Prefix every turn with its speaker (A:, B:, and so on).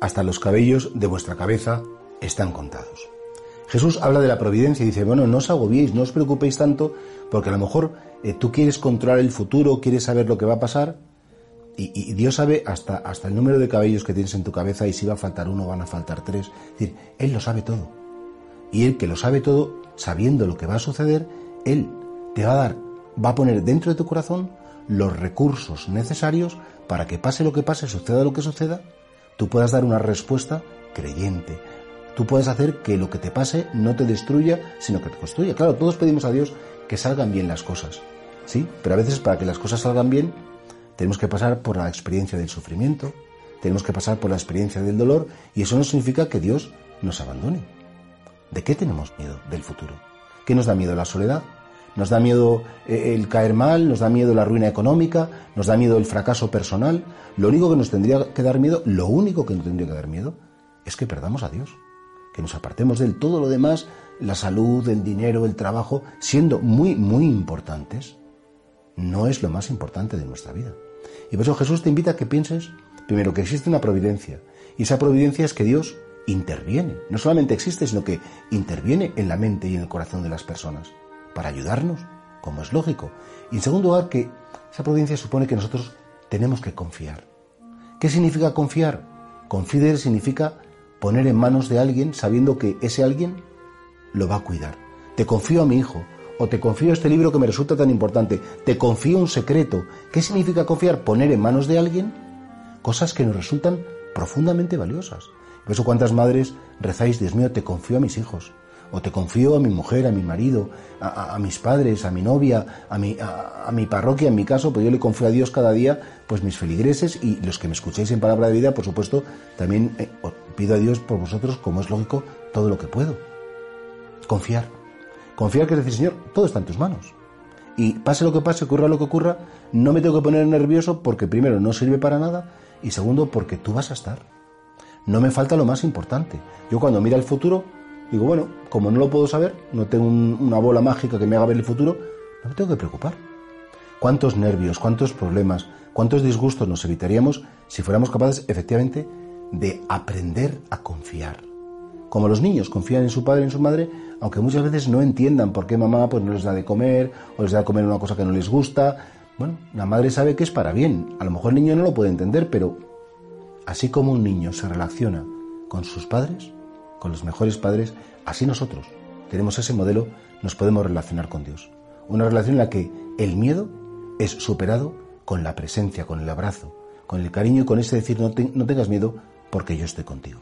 A: hasta los cabellos de vuestra cabeza están contados. Jesús habla de la providencia y dice, bueno, no os agobiéis, no os preocupéis tanto, porque a lo mejor eh, tú quieres controlar el futuro, quieres saber lo que va a pasar, y, Dios sabe hasta, hasta el número de cabellos que tienes en tu cabeza y si va a faltar uno, van a faltar tres. Es decir, Él lo sabe todo. Y Él que lo sabe todo, sabiendo lo que va a suceder, Él te va a dar, va a poner dentro de tu corazón los recursos necesarios para que pase lo que pase, suceda lo que suceda, tú puedas dar una respuesta creyente. Tú puedes hacer que lo que te pase no te destruya, sino que te construya. Claro, todos pedimos a Dios que salgan bien las cosas, ¿sí? Pero a veces para que las cosas salgan bien, tenemos que pasar por la experiencia del sufrimiento, tenemos que pasar por la experiencia del dolor, y eso no significa que Dios nos abandone. ¿De qué tenemos miedo del futuro? ¿Qué nos da miedo la soledad? Nos da miedo eh, el caer mal, nos da miedo la ruina económica, nos da miedo el fracaso personal. Lo único que nos tendría que dar miedo, lo único que nos tendría que dar miedo, es que perdamos a Dios, que nos apartemos de él. Todo lo demás, la salud, el dinero, el trabajo, siendo muy, muy importantes, no es lo más importante de nuestra vida. Y por eso Jesús te invita a que pienses, primero, que existe una providencia. Y esa providencia es que Dios interviene. No solamente existe, sino que interviene en la mente y en el corazón de las personas para ayudarnos, como es lógico. Y en segundo lugar, que esa providencia supone que nosotros tenemos que confiar. ¿Qué significa confiar? Confiar significa poner en manos de alguien sabiendo que ese alguien lo va a cuidar. Te confío a mi hijo, o te confío este libro que me resulta tan importante, te confío un secreto. ¿Qué significa confiar? Poner en manos de alguien cosas que nos resultan profundamente valiosas. Por eso cuántas madres rezáis, Dios mío, te confío a mis hijos, o te confío a mi mujer, a mi marido, a, mis padres, a mi novia, a mi, a, mi parroquia, en mi caso, pues yo le confío a Dios cada día, pues mis feligreses y los que me escucháis en palabra de vida, por supuesto, también eh, pido a Dios por vosotros, como es lógico, todo lo que puedo. Confiar. Confiar que decir, Señor, todo está en tus manos. Y pase lo que pase, ocurra lo que ocurra, no me tengo que poner nervioso porque primero no sirve para nada y segundo porque tú vas a estar. No me falta lo más importante. Yo cuando mira el futuro, Digo, bueno, como no lo puedo saber, no tengo una bola mágica que me haga ver el futuro, no me tengo que preocupar. ¿Cuántos nervios, cuántos problemas, cuántos disgustos nos evitaríamos si fuéramos capaces efectivamente de aprender a confiar? Como los niños confían en su padre y en su madre, aunque muchas veces no entiendan por qué mamá pues, no les da de comer o les da de comer una cosa que no les gusta. Bueno, la madre sabe que es para bien. A lo mejor el niño no lo puede entender, pero así como un niño se relaciona con sus padres, con los mejores padres, así nosotros tenemos ese modelo, nos podemos relacionar con Dios. Una relación en la que el miedo es superado con la presencia, con el abrazo, con el cariño y con ese decir no, no tengas miedo porque yo estoy contigo.